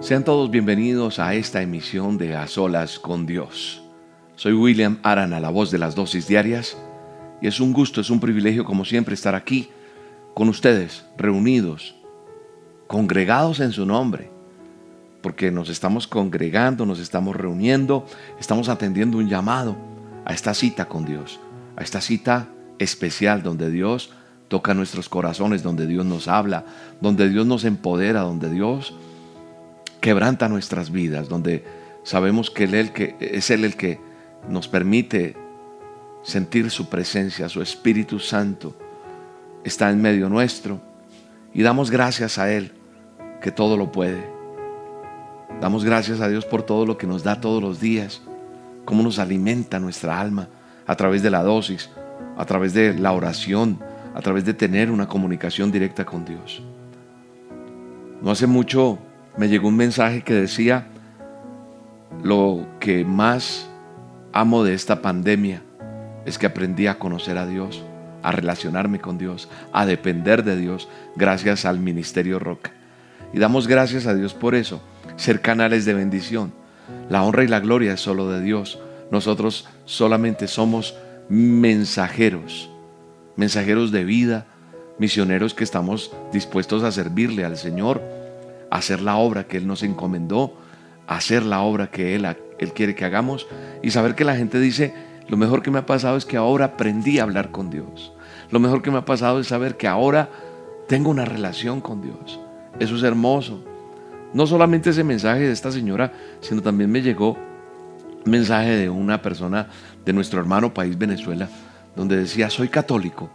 Sean todos bienvenidos a esta emisión de A Solas con Dios. Soy William Arana, la voz de las dosis diarias, y es un gusto, es un privilegio como siempre estar aquí con ustedes, reunidos, congregados en su nombre, porque nos estamos congregando, nos estamos reuniendo, estamos atendiendo un llamado a esta cita con Dios, a esta cita especial donde Dios toca nuestros corazones, donde Dios nos habla, donde Dios nos empodera, donde Dios quebranta nuestras vidas, donde sabemos que, él, que es Él el que nos permite sentir su presencia, su Espíritu Santo está en medio nuestro y damos gracias a Él que todo lo puede. Damos gracias a Dios por todo lo que nos da todos los días, cómo nos alimenta nuestra alma a través de la dosis, a través de la oración, a través de tener una comunicación directa con Dios. No hace mucho me llegó un mensaje que decía, lo que más amo de esta pandemia es que aprendí a conocer a Dios, a relacionarme con Dios, a depender de Dios gracias al Ministerio Roca. Y damos gracias a Dios por eso, ser canales de bendición. La honra y la gloria es solo de Dios. Nosotros solamente somos mensajeros, mensajeros de vida, misioneros que estamos dispuestos a servirle al Señor hacer la obra que Él nos encomendó, hacer la obra que Él, Él quiere que hagamos y saber que la gente dice, lo mejor que me ha pasado es que ahora aprendí a hablar con Dios. Lo mejor que me ha pasado es saber que ahora tengo una relación con Dios. Eso es hermoso. No solamente ese mensaje de esta señora, sino también me llegó un mensaje de una persona de nuestro hermano país Venezuela, donde decía, soy católico,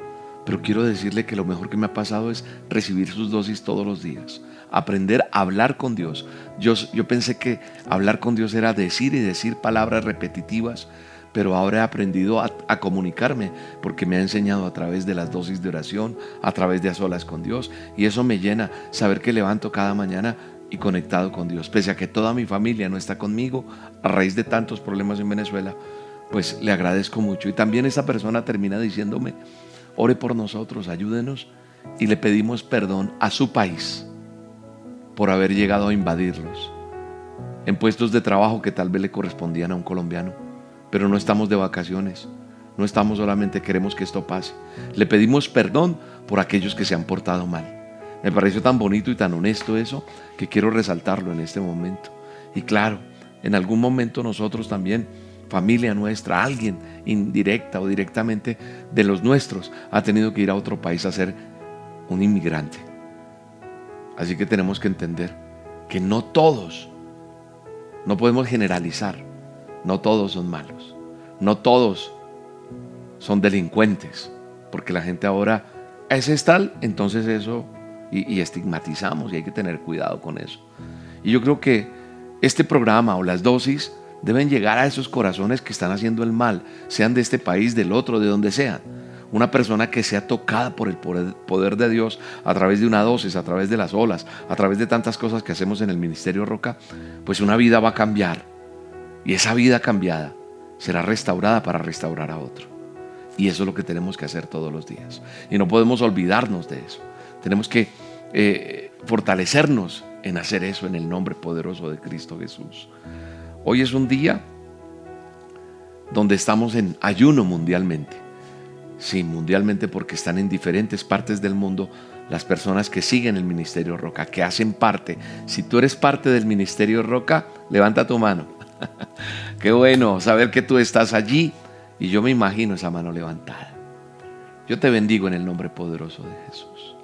pero quiero decirle que lo mejor que me ha pasado es recibir sus dosis todos los días aprender a hablar con Dios. Yo, yo pensé que hablar con Dios era decir y decir palabras repetitivas, pero ahora he aprendido a, a, comunicarme porque me ha enseñado a través de las dosis de oración, a través de a solas con Dios. Y eso me llena saber que levanto cada mañana y conectado con Dios. Pese a que toda mi familia no está conmigo a raíz de tantos problemas en Venezuela, pues le agradezco mucho. Y también esa persona termina diciéndome, ore por nosotros, ayúdenos y le pedimos perdón a su país por haber llegado a invadirlos, en puestos de trabajo que tal vez le correspondían a un colombiano, pero no estamos de vacaciones, no estamos solamente queremos que esto pase, le pedimos perdón por aquellos que se han portado mal. Me pareció tan bonito y tan honesto eso que quiero resaltarlo en este momento. Y claro, en algún momento nosotros también, familia nuestra, alguien indirecta o directamente de los nuestros, ha tenido que ir a otro país a ser un inmigrante. Así que tenemos que entender que no todos, no podemos generalizar, no todos son malos, no todos son delincuentes, porque la gente ahora, es tal, entonces eso, y estigmatizamos y hay que tener cuidado con eso. Y yo creo que este programa o las dosis deben llegar a esos corazones que están haciendo el mal, sean de este país, del otro, de donde sean una persona que sea tocada por el poder de Dios a través de una dosis, a través de las olas, a través de tantas cosas que hacemos en el Ministerio Roca, pues una vida va a cambiar. Y esa vida cambiada será restaurada para restaurar a otro. Y eso es lo que tenemos que hacer todos los días. Y no podemos olvidarnos de eso. Tenemos que eh, fortalecernos en hacer eso en el nombre poderoso de Cristo Jesús. Hoy es un día donde estamos en ayuno mundialmente. Sí, mundialmente porque están en diferentes partes del mundo las personas que siguen el Ministerio Roca, que hacen parte. Si tú eres parte del Ministerio Roca, levanta tu mano. Qué bueno saber que tú estás allí y yo me imagino esa mano levantada. Yo te bendigo en el nombre poderoso de Jesús.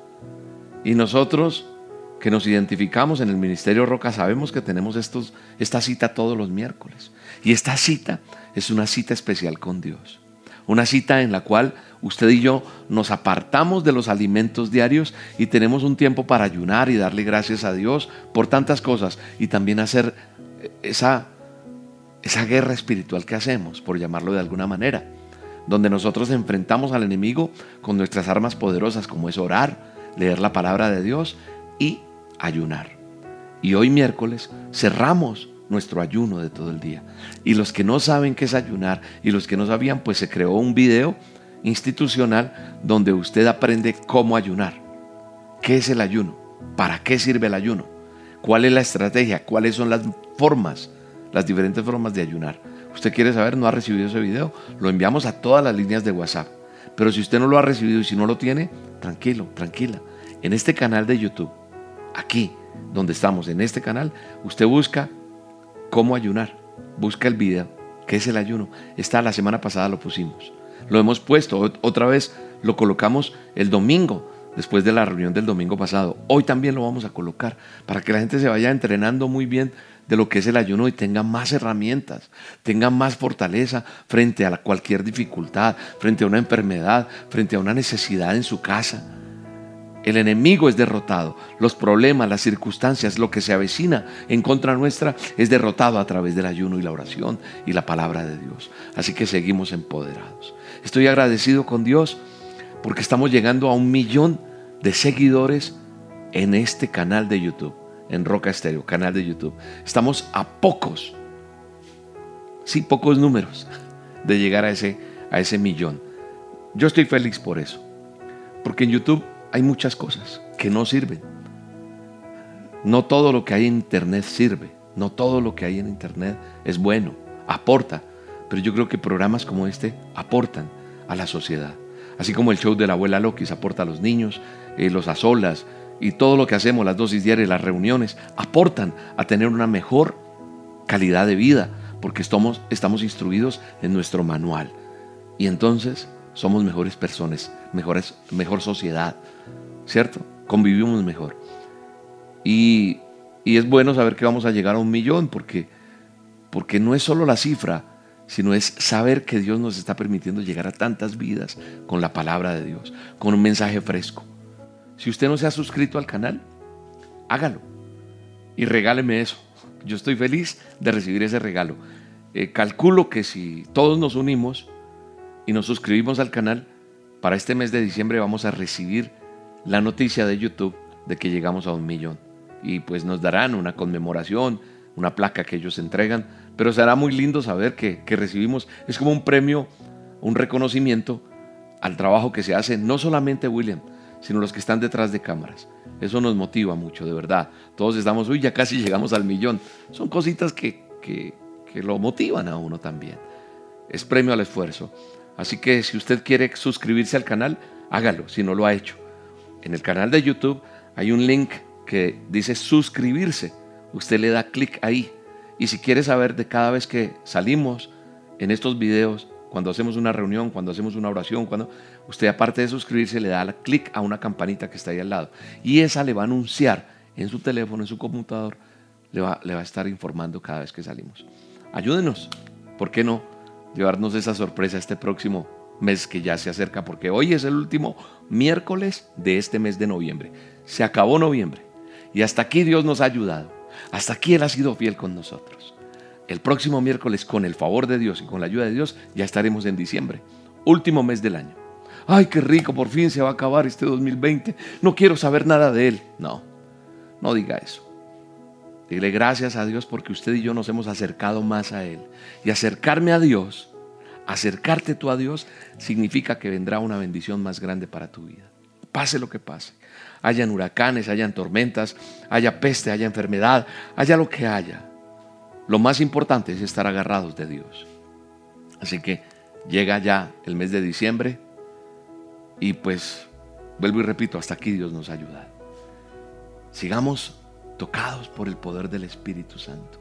Y nosotros que nos identificamos en el Ministerio Roca sabemos que tenemos estos, esta cita todos los miércoles. Y esta cita es una cita especial con Dios. Una cita en la cual usted y yo nos apartamos de los alimentos diarios y tenemos un tiempo para ayunar y darle gracias a Dios por tantas cosas y también hacer esa, esa guerra espiritual que hacemos, por llamarlo de alguna manera, donde nosotros enfrentamos al enemigo con nuestras armas poderosas como es orar, leer la palabra de Dios y ayunar. Y hoy miércoles cerramos nuestro ayuno de todo el día. Y los que no saben qué es ayunar y los que no sabían, pues se creó un video institucional donde usted aprende cómo ayunar. ¿Qué es el ayuno? ¿Para qué sirve el ayuno? ¿Cuál es la estrategia? ¿Cuáles son las formas, las diferentes formas de ayunar? ¿Usted quiere saber? ¿No ha recibido ese video? Lo enviamos a todas las líneas de WhatsApp. Pero si usted no lo ha recibido y si no lo tiene, tranquilo, tranquila. En este canal de YouTube, aquí donde estamos, en este canal, usted busca cómo ayunar. Busca el video, que es el ayuno. Está la semana pasada lo pusimos. Lo hemos puesto, otra vez lo colocamos el domingo, después de la reunión del domingo pasado. Hoy también lo vamos a colocar para que la gente se vaya entrenando muy bien de lo que es el ayuno y tenga más herramientas, tenga más fortaleza frente a cualquier dificultad, frente a una enfermedad, frente a una necesidad en su casa. El enemigo es derrotado. Los problemas, las circunstancias, lo que se avecina en contra nuestra es derrotado a través del ayuno y la oración y la palabra de Dios. Así que seguimos empoderados. Estoy agradecido con Dios porque estamos llegando a un millón de seguidores en este canal de YouTube, en Roca Estéreo, canal de YouTube. Estamos a pocos, sí, pocos números de llegar a ese, a ese millón. Yo estoy feliz por eso, porque en YouTube hay muchas cosas que no sirven. No todo lo que hay en Internet sirve. No todo lo que hay en Internet es bueno, aporta. Pero yo creo que programas como este aportan a la sociedad. Así como el show de la abuela Loki aporta a los niños, eh, los azolas y todo lo que hacemos, las dosis diarias, las reuniones, aportan a tener una mejor calidad de vida, porque estamos, estamos instruidos en nuestro manual. Y entonces somos mejores personas, mejores, mejor sociedad, ¿cierto? Convivimos mejor. Y, es bueno saber que vamos a llegar a un millón porque, porque no es solo la cifra, sino es saber que Dios nos está permitiendo llegar a tantas vidas con la palabra de Dios, con un mensaje fresco. Si usted no se ha suscrito al canal, hágalo y regáleme eso. Yo estoy feliz de recibir ese regalo. Eh, calculo que si todos nos unimos y nos suscribimos al canal, para este mes de diciembre vamos a recibir la noticia de YouTube de que llegamos a un millón. Y pues nos darán una conmemoración, una placa que ellos entregan, pero será muy lindo saber que, recibimos, es como un premio, un reconocimiento al trabajo que se hace, no solamente William, sino los que están detrás de cámaras. Eso nos motiva mucho, de verdad. Todos estamos, uy, ya casi llegamos al millón. Son cositas que, que, que lo motivan a uno también. Es premio al esfuerzo. Así que si usted quiere suscribirse al canal, hágalo si no lo ha hecho en el canal de YouTube hay un link que dice suscribirse. Usted le da clic ahí. Y si quiere saber de cada vez que salimos en estos videos, cuando hacemos una reunión, cuando hacemos una oración, cuando usted aparte de suscribirse le da clic a una campanita que está ahí al lado. Y esa le va a anunciar en su teléfono, en su computador, le va, le va a estar informando cada vez que salimos. Ayúdenos, ¿por qué no? Llevarnos esa sorpresa este próximo mes que ya se acerca, porque hoy es el último miércoles de este mes de noviembre. Se acabó noviembre y hasta aquí Dios nos ha ayudado. Hasta aquí Él ha sido fiel con nosotros. El próximo miércoles, con el favor de Dios y con la ayuda de Dios, ya estaremos en diciembre, último mes del año. Ay, qué rico, por fin se va a acabar este 2020. No quiero saber nada de Él. No, no diga eso. Dile gracias a Dios porque usted y yo nos hemos acercado más a Él. Y acercarme a Dios Acercarte tú a Dios significa que vendrá una bendición más grande para tu vida. Pase lo que pase. Hayan huracanes, hayan tormentas, haya peste, haya enfermedad, haya lo que haya. Lo más importante es estar agarrados de Dios. Así que llega ya el mes de diciembre y pues vuelvo y repito, hasta aquí Dios nos ayuda. Sigamos tocados por el poder del Espíritu Santo.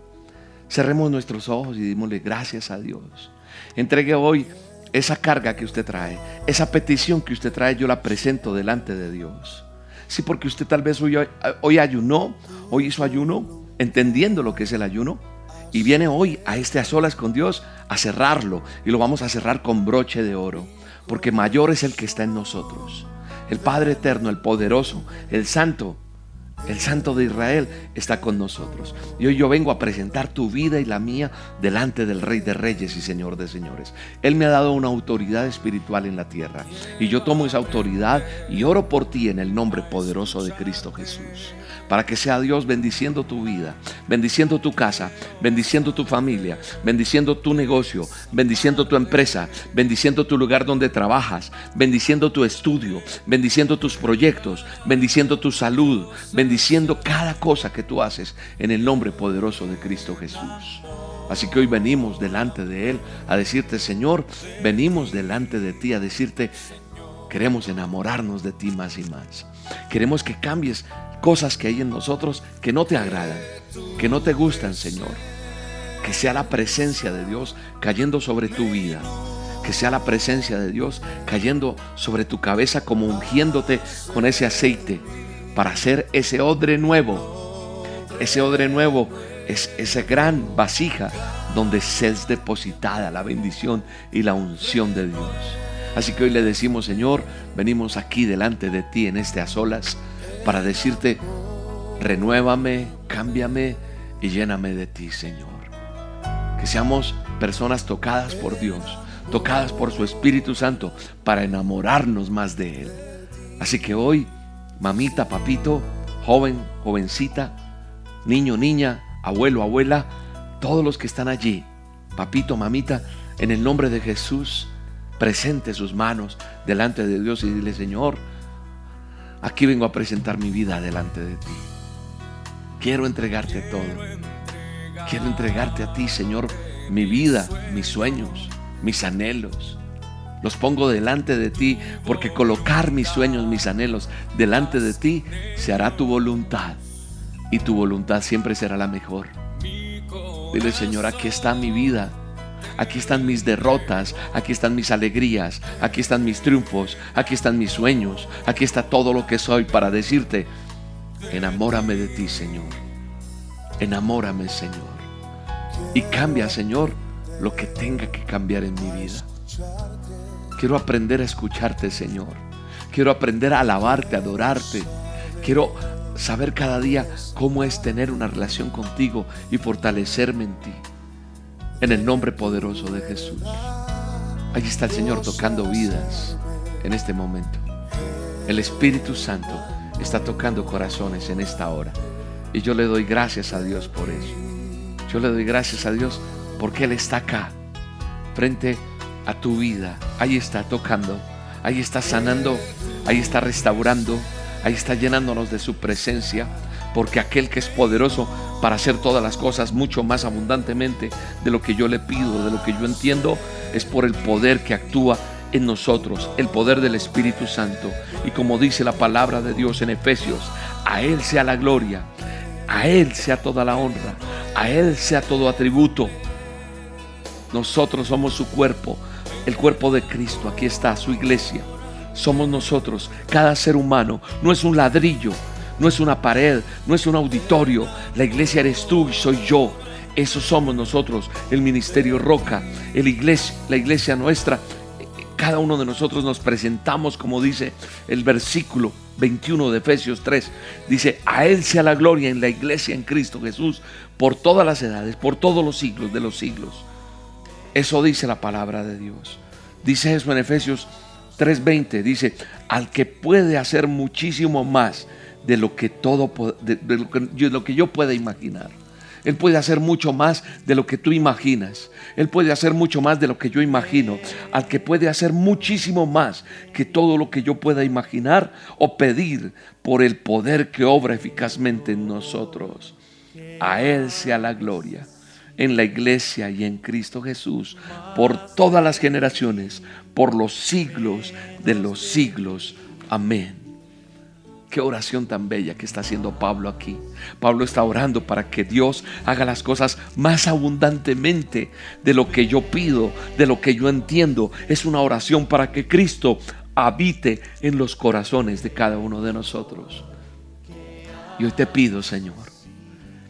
Cerremos nuestros ojos y dimosle gracias a Dios Entregue hoy esa carga que usted trae, esa petición que usted trae, yo la presento delante de Dios. Sí, porque usted tal vez hoy, hoy ayunó, hoy hizo ayuno, entendiendo lo que es el ayuno, y viene hoy a este a solas con Dios a cerrarlo, y lo vamos a cerrar con broche de oro, porque mayor es el que está en nosotros. El Padre eterno, el poderoso, el santo, El Santo de Israel está con nosotros. Y hoy yo vengo a presentar tu vida y la mía delante del Rey de Reyes y Señor de Señores. Él me ha dado una autoridad espiritual en la tierra. Y yo tomo esa autoridad y oro por ti en el nombre poderoso de Cristo Jesús para que sea Dios bendiciendo tu vida, bendiciendo tu casa, bendiciendo tu familia, bendiciendo tu negocio, bendiciendo tu empresa, bendiciendo tu lugar donde trabajas, bendiciendo tu estudio, bendiciendo tus proyectos, bendiciendo tu salud, bendiciendo cada cosa que tú haces en el nombre poderoso de Cristo Jesús. Así que hoy venimos delante de Él a decirte, Señor, venimos delante de ti a decirte, queremos enamorarnos de ti más y más. Queremos que cambies cosas que hay en nosotros que no te agradan, que no te gustan, Señor. Que sea la presencia de Dios cayendo sobre tu vida. Que sea la presencia de Dios cayendo sobre tu cabeza como ungiéndote con ese aceite para hacer ese odre nuevo. Ese odre nuevo es esa gran vasija donde se es depositada la bendición y la unción de Dios. Así que hoy le decimos, Señor, venimos aquí delante de ti en este a solas para decirte, renuévame, cámbiame y lléname de ti, Señor. Que seamos personas tocadas por Dios, tocadas por su Espíritu Santo, para enamorarnos más de Él. Así que hoy, mamita, papito, joven, jovencita, niño, niña, abuelo, abuela, todos los que están allí, papito, mamita, en el nombre de Jesús, presente sus manos delante de Dios y dile, Señor, Aquí vengo a presentar mi vida delante de ti. Quiero entregarte todo. Quiero entregarte a ti, Señor, mi vida, mis sueños, mis anhelos. Los pongo delante de ti porque colocar mis sueños, mis anhelos delante de ti se hará tu voluntad y tu voluntad siempre será la mejor. Dile, Señor, aquí está mi vida Aquí están mis derrotas, aquí están mis alegrías, aquí están mis triunfos, aquí están mis sueños, aquí está todo lo que soy para decirte, enamórame de ti, Señor. Enamórame, Señor. Y cambia, Señor, lo que tenga que cambiar en mi vida. Quiero aprender a escucharte, Señor. Quiero aprender a alabarte, a adorarte. Quiero saber cada día cómo es tener una relación contigo y fortalecerme en ti en el nombre poderoso de Jesús. Allí está el Señor tocando vidas en este momento. El Espíritu Santo está tocando corazones en esta hora. Y yo le doy gracias a Dios por eso. Yo le doy gracias a Dios porque Él está acá, frente a tu vida. Ahí está tocando, ahí está sanando, ahí está restaurando, ahí está llenándonos de su presencia porque aquel que es poderoso para hacer todas las cosas mucho más abundantemente de lo que yo le pido, de lo que yo entiendo, es por el poder que actúa en nosotros, el poder del Espíritu Santo. Y como dice la palabra de Dios en Efesios, a Él sea la gloria, a Él sea toda la honra, a Él sea todo atributo. Nosotros somos su cuerpo, el cuerpo de Cristo, aquí está su iglesia. Somos nosotros, cada ser humano, no es un ladrillo, no es una pared, no es un auditorio. La iglesia eres tú y soy yo. Eso somos nosotros, el ministerio Roca, el iglesia, la iglesia nuestra. Cada uno de nosotros nos presentamos, como dice el versículo 21 de Efesios 3. Dice, a Él sea la gloria en la iglesia en Cristo Jesús por todas las edades, por todos los siglos de los siglos. Eso dice la palabra de Dios. Dice eso en Efesios 3:20. Dice, al que puede hacer muchísimo más de lo que todo de, lo, que, yo pueda imaginar. Él puede hacer mucho más de lo que tú imaginas. Él puede hacer mucho más de lo que yo imagino. Al que puede hacer muchísimo más que todo lo que yo pueda imaginar o pedir por el poder que obra eficazmente en nosotros. A Él sea la gloria en la iglesia y en Cristo Jesús por todas las generaciones, por los siglos de los siglos. Amén. Qué oración tan bella que está haciendo Pablo aquí. Pablo está orando para que Dios haga las cosas más abundantemente de lo que yo pido, de lo que yo entiendo. Es una oración para que Cristo habite en los corazones de cada uno de nosotros. Y hoy te pido, Señor,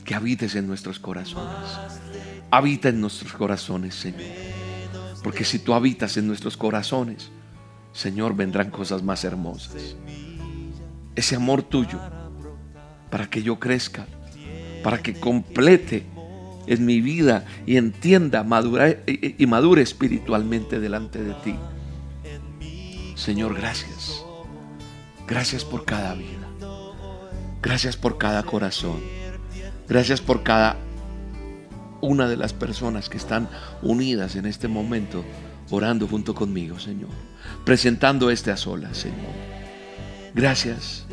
que habites en nuestros corazones. Habita en nuestros corazones, Señor. Porque si tú habitas en nuestros corazones, Señor, vendrán cosas más hermosas ese amor tuyo para que yo crezca, para que complete en mi vida y entienda y madure espiritualmente delante de ti. Señor, gracias. Gracias por cada vida. Gracias por cada corazón. Gracias por cada una de las personas que están unidas en este momento orando junto conmigo, Señor. Presentando este a solas, Señor. Gracias.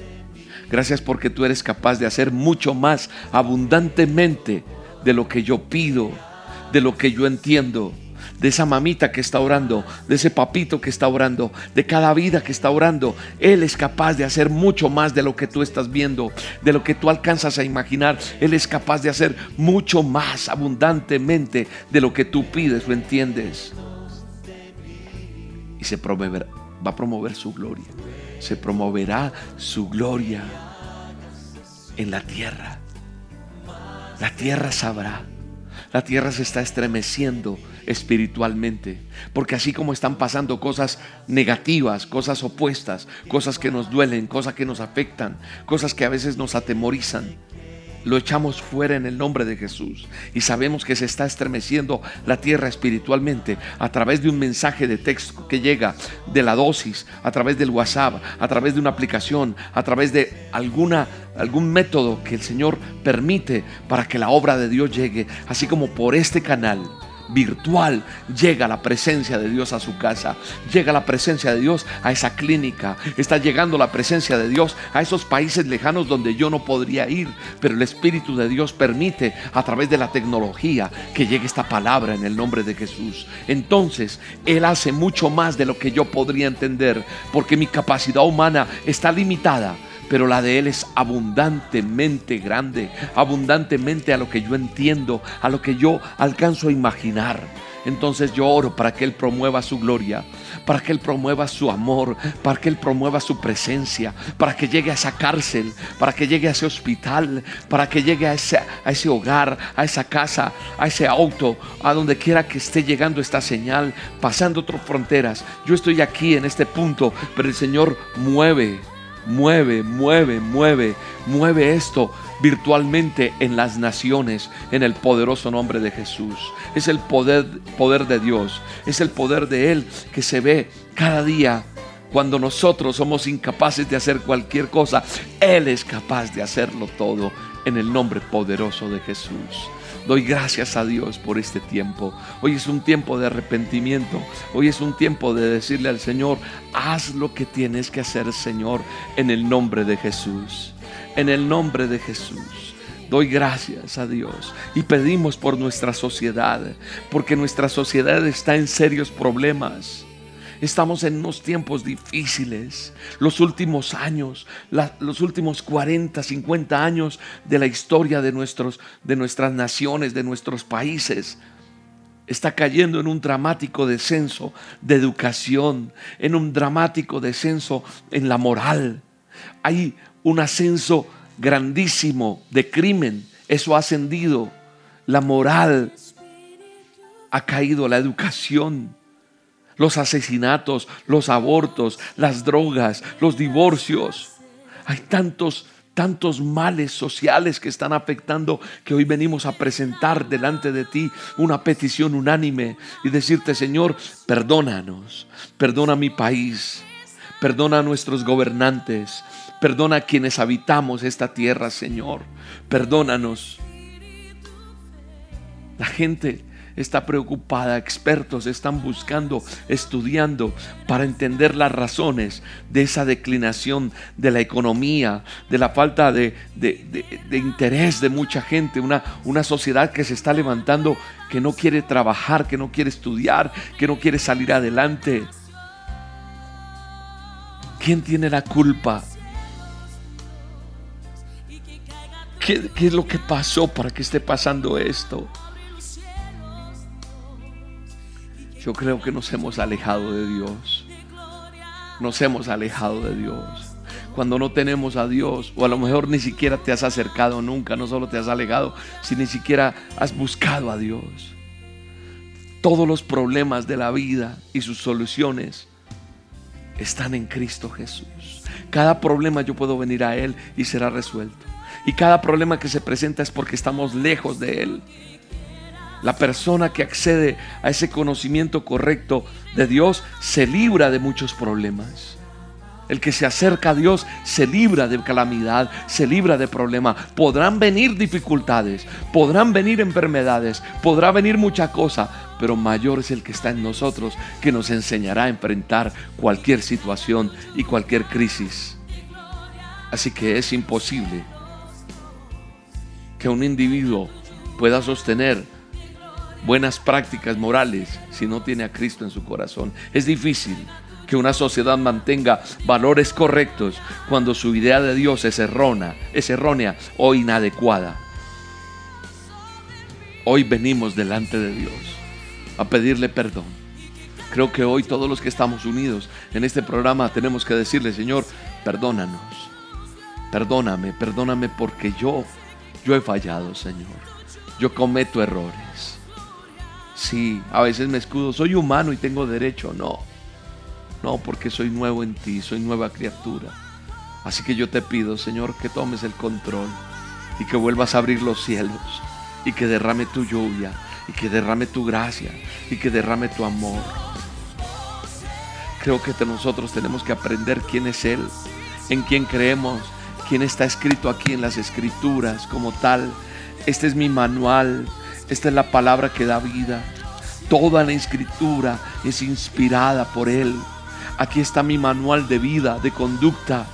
Gracias porque tú eres capaz de hacer mucho más abundantemente de lo que yo pido, de lo que yo entiendo, de esa mamita que está orando, de ese papito que está orando, de cada vida que está orando. Él es capaz de hacer mucho más de lo que tú estás viendo, de lo que tú alcanzas a imaginar. Él es capaz de hacer mucho más abundantemente de lo que tú pides o entiendes. Y se promoverá, va a promover su gloria. Se promoverá su gloria en la tierra. La tierra sabrá. La tierra se está estremeciendo espiritualmente. Porque así como están pasando cosas negativas, cosas opuestas, cosas que nos duelen, cosas que nos afectan, cosas que a veces nos atemorizan, lo echamos fuera en el nombre de Jesús. Y sabemos que se está estremeciendo la tierra espiritualmente a través de un mensaje de texto que llega de la dosis, a través del WhatsApp, a través de una aplicación, a través de alguna, algún método que el Señor permite para que la obra de Dios llegue, así como por este canal virtual, llega la presencia de Dios a su casa, llega la presencia de Dios a esa clínica, está llegando la presencia de Dios a esos países lejanos donde yo no podría ir, pero el Espíritu de Dios permite a través de la tecnología que llegue esta palabra en el nombre de Jesús. Entonces, Él hace mucho más de lo que yo podría entender, porque mi capacidad humana está limitada pero la de Él es abundantemente grande, abundantemente a lo que yo entiendo, a lo que yo alcanzo a imaginar. Entonces yo oro para que Él promueva su gloria, para que Él promueva su amor, para que Él promueva su presencia, para que llegue a esa cárcel, para que llegue a ese hospital, para que llegue a ese, a ese hogar, a esa casa, a ese auto, a donde quiera que esté llegando esta señal, pasando otras fronteras. Yo estoy aquí en este punto, pero el Señor mueve Mueve, mueve, mueve, mueve esto virtualmente en las naciones en el poderoso nombre de Jesús. Es el poder, poder de Dios, es el poder de Él que se ve cada día cuando nosotros somos incapaces de hacer cualquier cosa. Él es capaz de hacerlo todo en el nombre poderoso de Jesús. Doy gracias a Dios por este tiempo. Hoy es un tiempo de arrepentimiento. Hoy es un tiempo de decirle al Señor, haz lo que tienes que hacer, Señor, en el nombre de Jesús. En el nombre de Jesús. Doy gracias a Dios y pedimos por nuestra sociedad, porque nuestra sociedad está en serios problemas. Estamos en unos tiempos difíciles. Los últimos años, los últimos 40, 50 años de la historia de, nuestros, de nuestras naciones, de nuestros países, está cayendo en un dramático descenso de educación, en un dramático descenso en la moral. Hay un ascenso grandísimo de crimen. Eso ha ascendido. La moral ha caído, la educación los asesinatos, los abortos, las drogas, los divorcios. Hay tantos, tantos males sociales que están afectando que hoy venimos a presentar delante de ti una petición unánime y decirte, Señor, perdónanos, perdona mi país, perdona a nuestros gobernantes, perdona a quienes habitamos esta tierra, Señor, perdónanos. La gente está preocupada, expertos están buscando, estudiando para entender las razones de esa declinación de la economía, de la falta de, interés de mucha gente, una, una sociedad que se está levantando, que no quiere trabajar, que no quiere estudiar, que no quiere salir adelante. ¿Quién tiene la culpa? ¿Qué, ¿Qué, es lo que pasó para que esté pasando esto? Yo creo que nos hemos alejado de Dios. Nos hemos alejado de Dios. Cuando no tenemos a Dios, o a lo mejor ni siquiera te has acercado nunca, no solo te has alejado, si ni siquiera has buscado a Dios. Todos los problemas de la vida y sus soluciones están en Cristo Jesús. Cada problema yo puedo venir a Él y será resuelto. Y cada problema que se presenta es porque estamos lejos de Él. La persona que accede a ese conocimiento correcto de Dios se libra de muchos problemas. El que se acerca a Dios se libra de calamidad, se libra de problema. Podrán venir dificultades, podrán venir enfermedades, podrá venir mucha cosa, pero mayor es el que está en nosotros que nos enseñará a enfrentar cualquier situación y cualquier crisis. Así que es imposible que un individuo pueda sostener buenas prácticas morales si no tiene a Cristo en su corazón. Es difícil que una sociedad mantenga valores correctos cuando su idea de Dios es errónea, es errónea o inadecuada. Hoy venimos delante de Dios a pedirle perdón. Creo que hoy todos los que estamos unidos en este programa tenemos que decirle, Señor, perdónanos. Perdóname, perdóname porque yo yo he fallado, Señor. Yo cometo errores. Sí, a veces me escudo, soy humano y tengo derecho. No, no, porque soy nuevo en ti, soy nueva criatura. Así que yo te pido, Señor, que tomes el control y que vuelvas a abrir los cielos y que derrame tu lluvia y que derrame tu gracia y que derrame tu amor. Creo que nosotros tenemos que aprender quién es Él, en quién creemos, quién está escrito aquí en las escrituras como tal. Este es mi manual, esta es la palabra que da vida. Toda la escritura es inspirada por Él. Aquí está mi manual de vida, de conducta.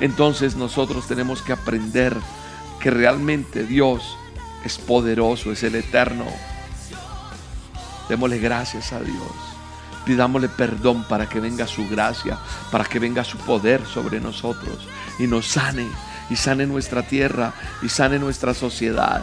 Entonces nosotros tenemos que aprender que realmente Dios es poderoso, es el eterno. Démosle gracias a Dios. Pidámosle perdón para que venga su gracia, para que venga su poder sobre nosotros y nos sane, y sane nuestra tierra, y sane nuestra sociedad,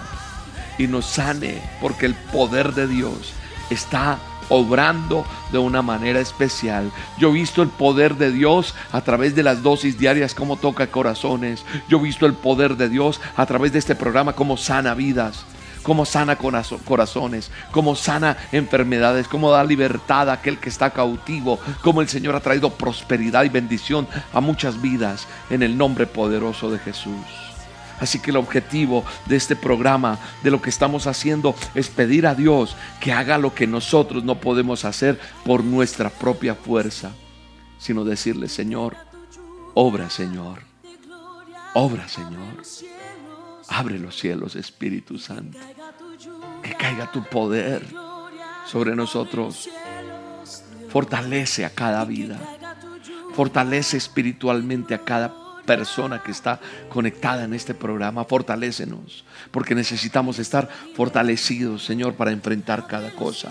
y nos sane, porque el poder de Dios está obrando de una manera especial. Yo he visto el poder de Dios a través de las dosis diarias, como toca corazones. Yo he visto el poder de Dios a través de este programa, como sana vidas como sana corazones, como sana enfermedades, como da libertad a aquel que está cautivo, como el Señor ha traído prosperidad y bendición a muchas vidas en el nombre poderoso de Jesús. Así que el objetivo de este programa, de lo que estamos haciendo, es pedir a Dios que haga lo que nosotros no podemos hacer por nuestra propia fuerza, sino decirle, Señor, obra, Señor, obra, Señor. Abre los cielos, Espíritu Santo. Que caiga tu poder sobre nosotros. Fortalece a cada vida. Fortalece espiritualmente a cada persona que está conectada en este programa. Fortalécenos, porque necesitamos estar fortalecidos, Señor, para enfrentar cada cosa.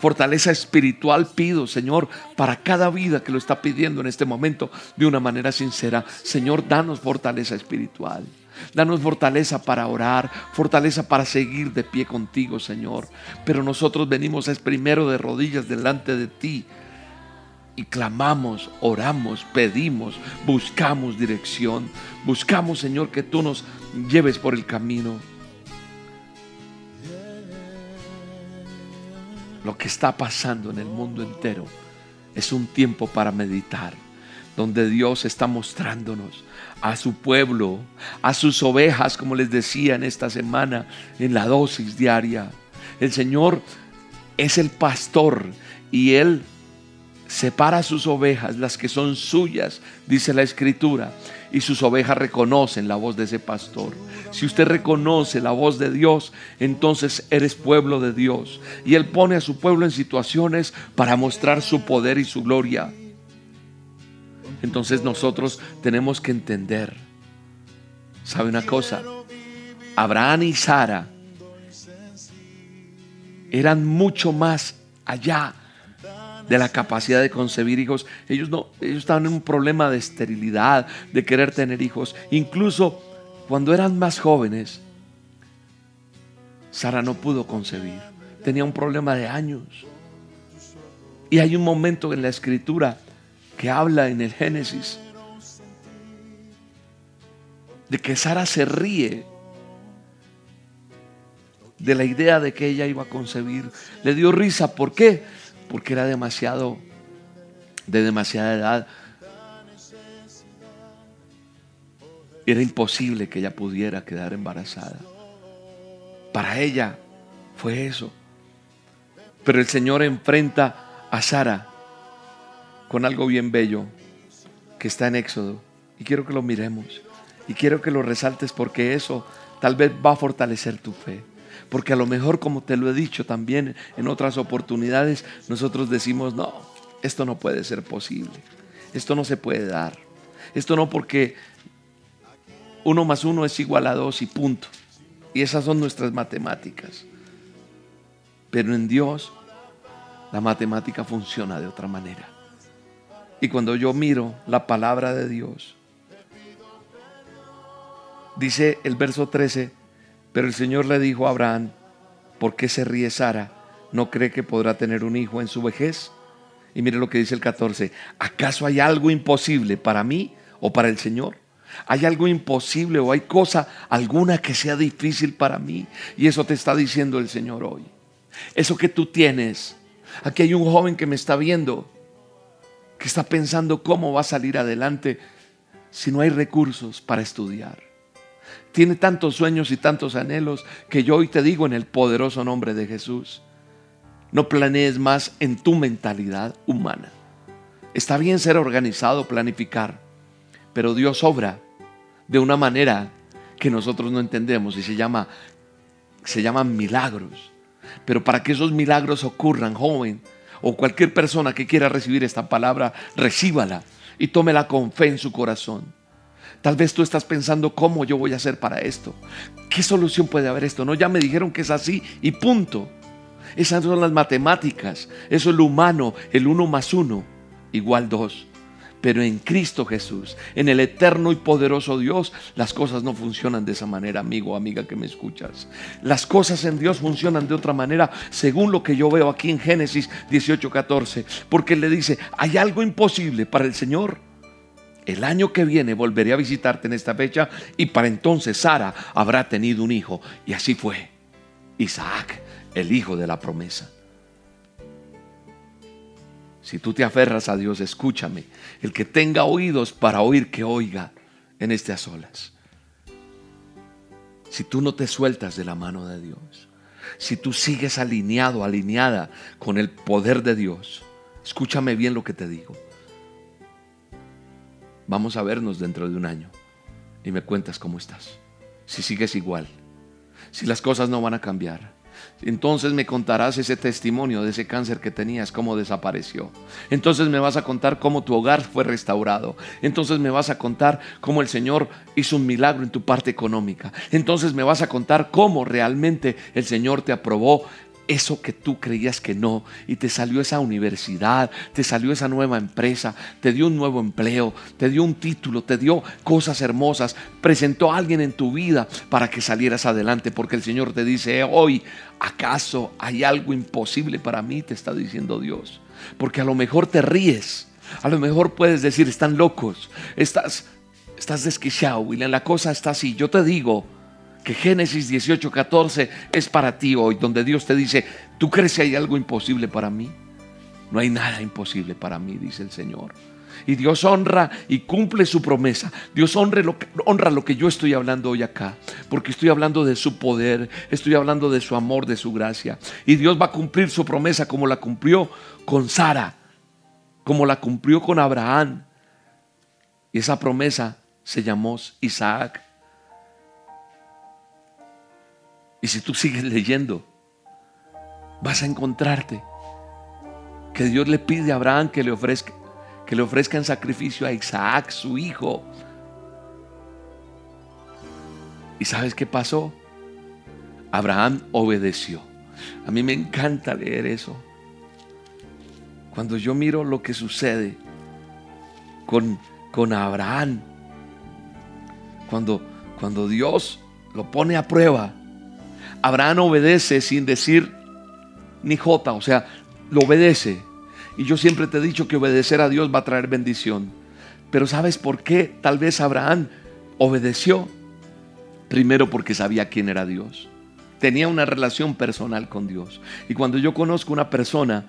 Fortaleza espiritual pido, Señor, para cada vida que lo está pidiendo en este momento de una manera sincera. Señor, danos fortaleza espiritual. Danos fortaleza para orar, fortaleza para seguir de pie contigo, Señor. Pero nosotros venimos es primero de rodillas delante de ti y clamamos, oramos, pedimos, buscamos dirección, buscamos, Señor, que tú nos lleves por el camino. Lo que está pasando en el mundo entero es un tiempo para meditar, donde Dios está mostrándonos a su pueblo, a sus ovejas, como les decía en esta semana, en la dosis diaria. El Señor es el pastor y Él separa sus ovejas, las que son suyas, dice la escritura, y sus ovejas reconocen la voz de ese pastor. Si usted reconoce la voz de Dios, entonces eres pueblo de Dios. Y Él pone a su pueblo en situaciones para mostrar su poder y su gloria. Entonces nosotros tenemos que entender, ¿sabe una cosa? Abraham y Sara eran mucho más allá de la capacidad de concebir hijos. Ellos no, ellos estaban en un problema de esterilidad, de querer tener hijos. Incluso cuando eran más jóvenes, Sara no pudo concebir. Tenía un problema de años. Y hay un momento en la escritura que habla en el Génesis de que Sara se ríe de la idea de que ella iba a concebir. Le dio risa. ¿Por qué? Porque era demasiado, de demasiada edad. Era imposible que ella pudiera quedar embarazada. Para ella fue eso. Pero el Señor enfrenta a Sara con algo bien bello que está en Éxodo. Y quiero que lo miremos. Y quiero que lo resaltes porque eso tal vez va a fortalecer tu fe. Porque a lo mejor, como te lo he dicho también en otras oportunidades, nosotros decimos, no, esto no puede ser posible. Esto no se puede dar. Esto no porque uno más uno es igual a dos y punto. Y esas son nuestras matemáticas. Pero en Dios la matemática funciona de otra manera. Y cuando yo miro la palabra de Dios, dice el verso 13, pero el Señor le dijo a Abraham, ¿por qué se ríe Sara? ¿No cree que podrá tener un hijo en su vejez? Y mire lo que dice el 14, ¿acaso hay algo imposible para mí o para el Señor? ¿Hay algo imposible o hay cosa alguna que sea difícil para mí? Y eso te está diciendo el Señor hoy. Eso que tú tienes. Aquí hay un joven que me está viendo, que está pensando cómo va a salir adelante si no hay recursos para estudiar. Tiene tantos sueños y tantos anhelos que yo hoy te digo en el poderoso nombre de Jesús, no planees más en tu mentalidad humana. Está bien ser organizado, planificar, pero Dios obra de una manera que nosotros no entendemos y se llama se llaman milagros. Pero para que esos milagros ocurran, joven, o cualquier persona que quiera recibir esta palabra, recíbala y tómela con fe en su corazón. Tal vez tú estás pensando cómo yo voy a hacer para esto. ¿Qué solución puede haber esto? No, ya me dijeron que es así y punto. Esas son las matemáticas. Eso es lo humano. El uno más uno igual dos. Pero en Cristo Jesús, en el eterno y poderoso Dios, las cosas no funcionan de esa manera, amigo o amiga que me escuchas. Las cosas en Dios funcionan de otra manera, según lo que yo veo aquí en Génesis 18:14. Porque le dice, hay algo imposible para el Señor. El año que viene volveré a visitarte en esta fecha y para entonces Sara habrá tenido un hijo. Y así fue. Isaac, el hijo de la promesa. Si tú te aferras a Dios, escúchame. El que tenga oídos para oír, que oiga en a solas. Si tú no te sueltas de la mano de Dios, si tú sigues alineado, alineada con el poder de Dios, escúchame bien lo que te digo. Vamos a vernos dentro de un año y me cuentas cómo estás. Si sigues igual, si las cosas no van a cambiar, entonces me contarás ese testimonio de ese cáncer que tenías, cómo desapareció. Entonces me vas a contar cómo tu hogar fue restaurado. Entonces me vas a contar cómo el Señor hizo un milagro en tu parte económica. Entonces me vas a contar cómo realmente el Señor te aprobó eso que tú creías que no y te salió esa universidad, te salió esa nueva empresa, te dio un nuevo empleo, te dio un título, te dio cosas hermosas, presentó a alguien en tu vida para que salieras adelante, porque el Señor te dice, hoy, ¿acaso hay algo imposible para mí? Te está diciendo Dios, porque a lo mejor te ríes, a lo mejor puedes decir, están locos, estás, estás desquiciado, William, la cosa está así, yo te digo, que Génesis 18, 14 es para ti hoy, donde Dios te dice, ¿tú crees que hay algo imposible para mí? No hay nada imposible para mí, dice el Señor. Y Dios honra y cumple su promesa. Dios honra lo, que, honra lo que yo estoy hablando hoy acá. Porque estoy hablando de su poder, estoy hablando de su amor, de su gracia. Y Dios va a cumplir su promesa como la cumplió con Sara, como la cumplió con Abraham. Y esa promesa se llamó Isaac. Y si tú sigues leyendo, vas a encontrarte que Dios le pide a Abraham que le ofrezca, que le ofrezca en sacrificio a Isaac, su hijo. ¿Y sabes qué pasó? Abraham obedeció. A mí me encanta leer eso. Cuando yo miro lo que sucede con, con Abraham, cuando, cuando Dios lo pone a prueba, Abraham obedece sin decir ni jota, o sea, lo obedece. Y yo siempre te he dicho que obedecer a Dios va a traer bendición. Pero ¿sabes por qué tal vez Abraham obedeció? Primero porque sabía quién era Dios. Tenía una relación personal con Dios. Y cuando yo conozco una persona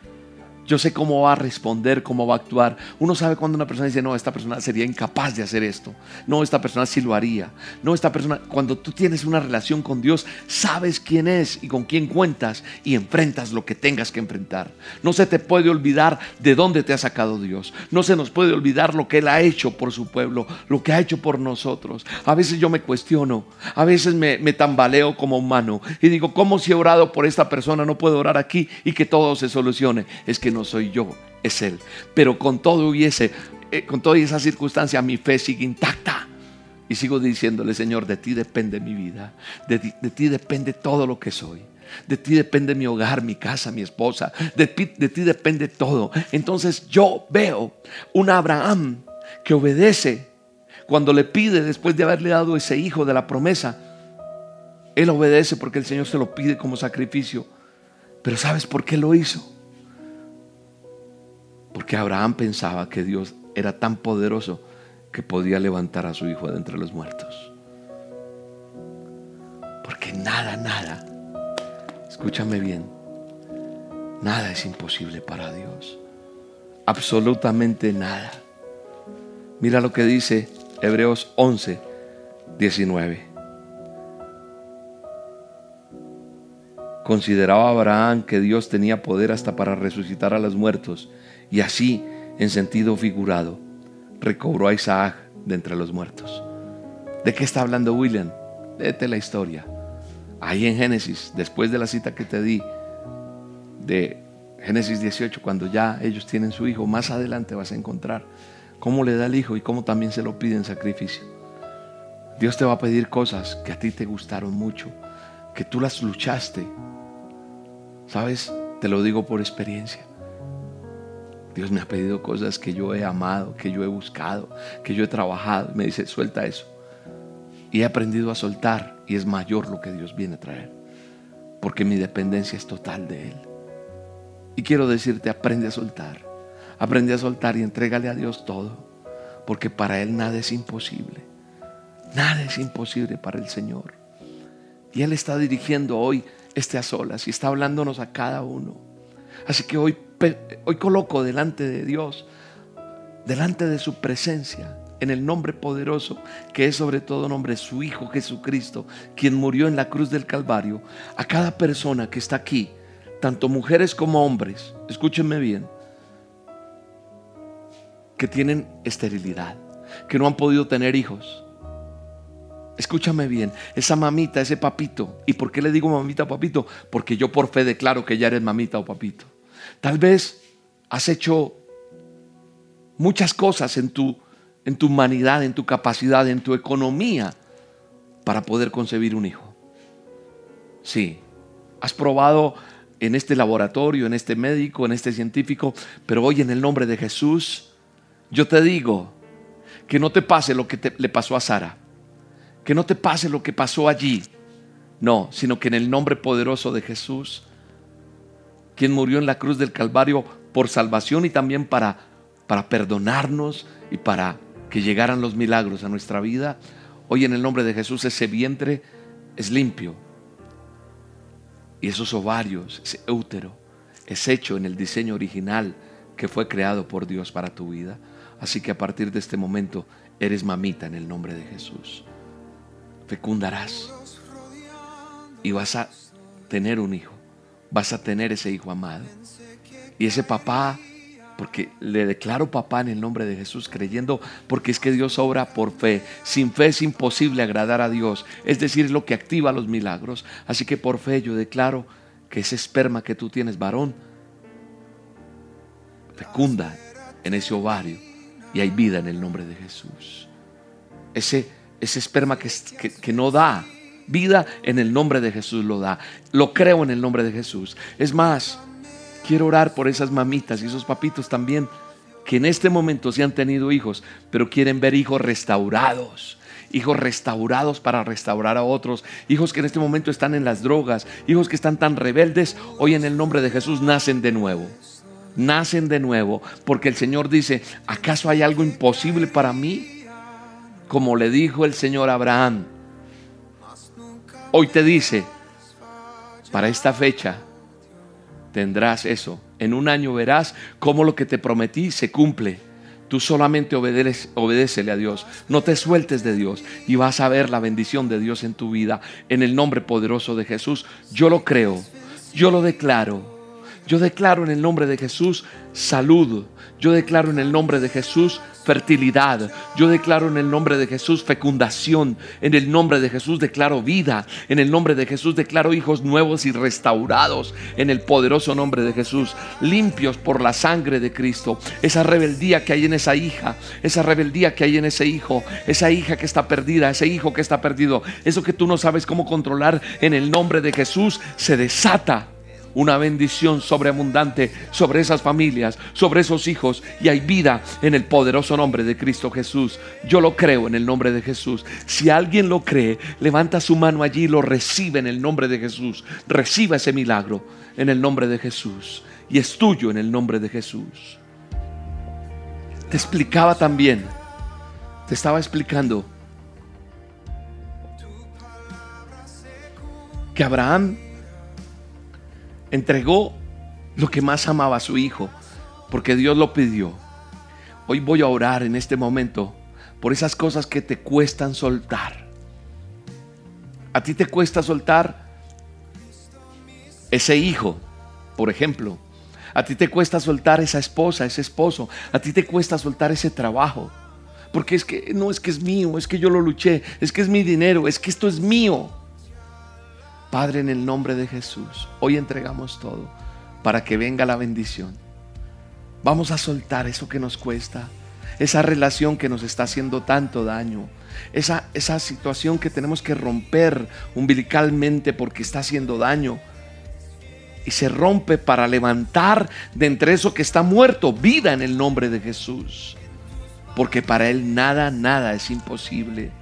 Yo sé cómo va a responder, cómo va a actuar. Uno sabe cuando una persona dice, no, esta persona sería incapaz de hacer esto. No, esta persona sí lo haría. No, esta persona, cuando tú tienes una relación con Dios, sabes quién es y con quién cuentas y enfrentas lo que tengas que enfrentar. No se te puede olvidar de dónde te ha sacado Dios. No se nos puede olvidar lo que Él ha hecho por su pueblo, lo que ha hecho por nosotros. A veces yo me cuestiono, a veces me, tambaleo como humano y digo, ¿cómo si he orado por esta persona no puedo orar aquí y que todo se solucione? Es que no soy yo, es Él. Pero con todo hubiese, eh, con toda esa circunstancia, mi fe sigue intacta. Y sigo diciéndole, Señor, de ti depende mi vida, de ti, de ti depende todo lo que soy. De ti depende mi hogar, mi casa, mi esposa. De, de ti depende todo. Entonces yo veo un Abraham que obedece cuando le pide después de haberle dado ese hijo de la promesa. Él obedece porque el Señor se lo pide como sacrificio. Pero ¿sabes por qué lo hizo? Porque Abraham pensaba que Dios era tan poderoso que podía levantar a su hijo de entre los muertos. Porque nada, nada, escúchame bien, nada es imposible para Dios. Absolutamente nada. Mira lo que dice Hebreos 11, 19. Consideraba Abraham que Dios tenía poder hasta para resucitar a los muertos y así, en sentido figurado, recobró a Isaac de entre los muertos. ¿De qué está hablando William? Léete la historia. Ahí en Génesis, después de la cita que te di, de Génesis 18, cuando ya ellos tienen su hijo, más adelante vas a encontrar cómo le da el hijo y cómo también se lo pide en sacrificio. Dios te va a pedir cosas que a ti te gustaron mucho, que tú las luchaste. ¿Sabes? Te lo digo por experiencia. Dios me ha pedido cosas que yo he amado, que yo he buscado, que yo he trabajado. Me dice, suelta eso. Y he aprendido a soltar y es mayor lo que Dios viene a traer. Porque mi dependencia es total de Él. Y quiero decirte, aprende a soltar. Aprende a soltar y entrégale a Dios todo. Porque para Él nada es imposible. Nada es imposible para el Señor. Y Él está dirigiendo hoy este a solas y está hablándonos a cada uno. Así que hoy hoy coloco delante de Dios, delante de su presencia, en el nombre poderoso, que es sobre todo nombre su Hijo Jesucristo, quien murió en la cruz del Calvario, a cada persona que está aquí, tanto mujeres como hombres, escúchenme bien, que tienen esterilidad, que no han podido tener hijos. Escúchame bien, esa mamita, ese papito. ¿Y por qué le digo mamita o papito? Porque yo por fe declaro que ya eres mamita o papito. Tal vez has hecho muchas cosas en tu, en tu humanidad, en tu capacidad, en tu economía para poder concebir un hijo. Sí, has probado en este laboratorio, en este médico, en este científico, pero hoy en el nombre de Jesús, yo te digo que no te pase lo que le pasó a Sara, que no te pase lo que pasó allí, no, sino que en el nombre poderoso de Jesús, quien murió en la cruz del Calvario por salvación y también para, para perdonarnos y para que llegaran los milagros a nuestra vida. Hoy en el nombre de Jesús ese vientre es limpio. Y esos ovarios, ese útero, es hecho en el diseño original que fue creado por Dios para tu vida. Así que a partir de este momento eres mamita en el nombre de Jesús. Fecundarás y vas a tener un hijo vas a tener ese hijo amado. Y ese papá, porque le declaro papá en el nombre de Jesús, creyendo, porque es que Dios obra por fe. Sin fe es imposible agradar a Dios, es decir, lo que activa los milagros. Así que por fe yo declaro que ese esperma que tú tienes, varón, fecunda en ese ovario y hay vida en el nombre de Jesús. Ese, ese esperma que, que no da, Vida en el nombre de Jesús lo da. Lo creo en el nombre de Jesús. Es más, quiero orar por esas mamitas y esos papitos también que en este momento se han tenido hijos, pero quieren ver hijos restaurados. Hijos restaurados para restaurar a otros. Hijos que en este momento están en las drogas. Hijos que están tan rebeldes. Hoy en el nombre de Jesús nacen de nuevo. Nacen de nuevo. Porque el Señor dice, ¿acaso hay algo imposible para mí? Como le dijo el Señor Abraham, Hoy te dice, para esta fecha, tendrás eso. En un año verás cómo lo que te prometí se cumple. Tú solamente obedécele a Dios. No te sueltes de Dios y vas a ver la bendición de Dios en tu vida. En el nombre poderoso de Jesús. Yo lo creo. Yo lo declaro. Yo declaro en el nombre de Jesús salud. Yo declaro en el nombre de Jesús fertilidad. Yo declaro en el nombre de Jesús fecundación. En el nombre de Jesús declaro vida. En el nombre de Jesús declaro hijos nuevos y restaurados. En el poderoso nombre de Jesús. Limpios por la sangre de Cristo. Esa rebeldía que hay en esa hija. Esa rebeldía que hay en ese hijo. Esa hija que está perdida. Ese hijo que está perdido. Eso que tú no sabes cómo controlar. En el nombre de Jesús se desata una bendición sobreabundante sobre esas familias, sobre esos hijos y hay vida en el poderoso nombre de Cristo Jesús. Yo lo creo en el nombre de Jesús. Si alguien lo cree, levanta su mano allí y lo recibe en el nombre de Jesús. Reciba ese milagro en el nombre de Jesús y es tuyo en el nombre de Jesús. Te explicaba también, te estaba explicando que Abraham entregó lo que más amaba a su hijo, porque Dios lo pidió. Hoy voy a orar en este momento por esas cosas que te cuestan soltar. A ti te cuesta soltar ese hijo, por ejemplo. A ti te cuesta soltar esa esposa, ese esposo. A ti te cuesta soltar ese trabajo. Porque es que no es que es mío, es que yo lo luché, es que es mi dinero, es que esto es mío. Padre, en el nombre de Jesús, hoy entregamos todo para que venga la bendición. Vamos a soltar eso que nos cuesta, esa relación que nos está haciendo tanto daño, esa, esa situación que tenemos que romper umbilicalmente porque está haciendo daño. Y se rompe para levantar de entre eso que está muerto vida en el nombre de Jesús. Porque para Él nada, nada es imposible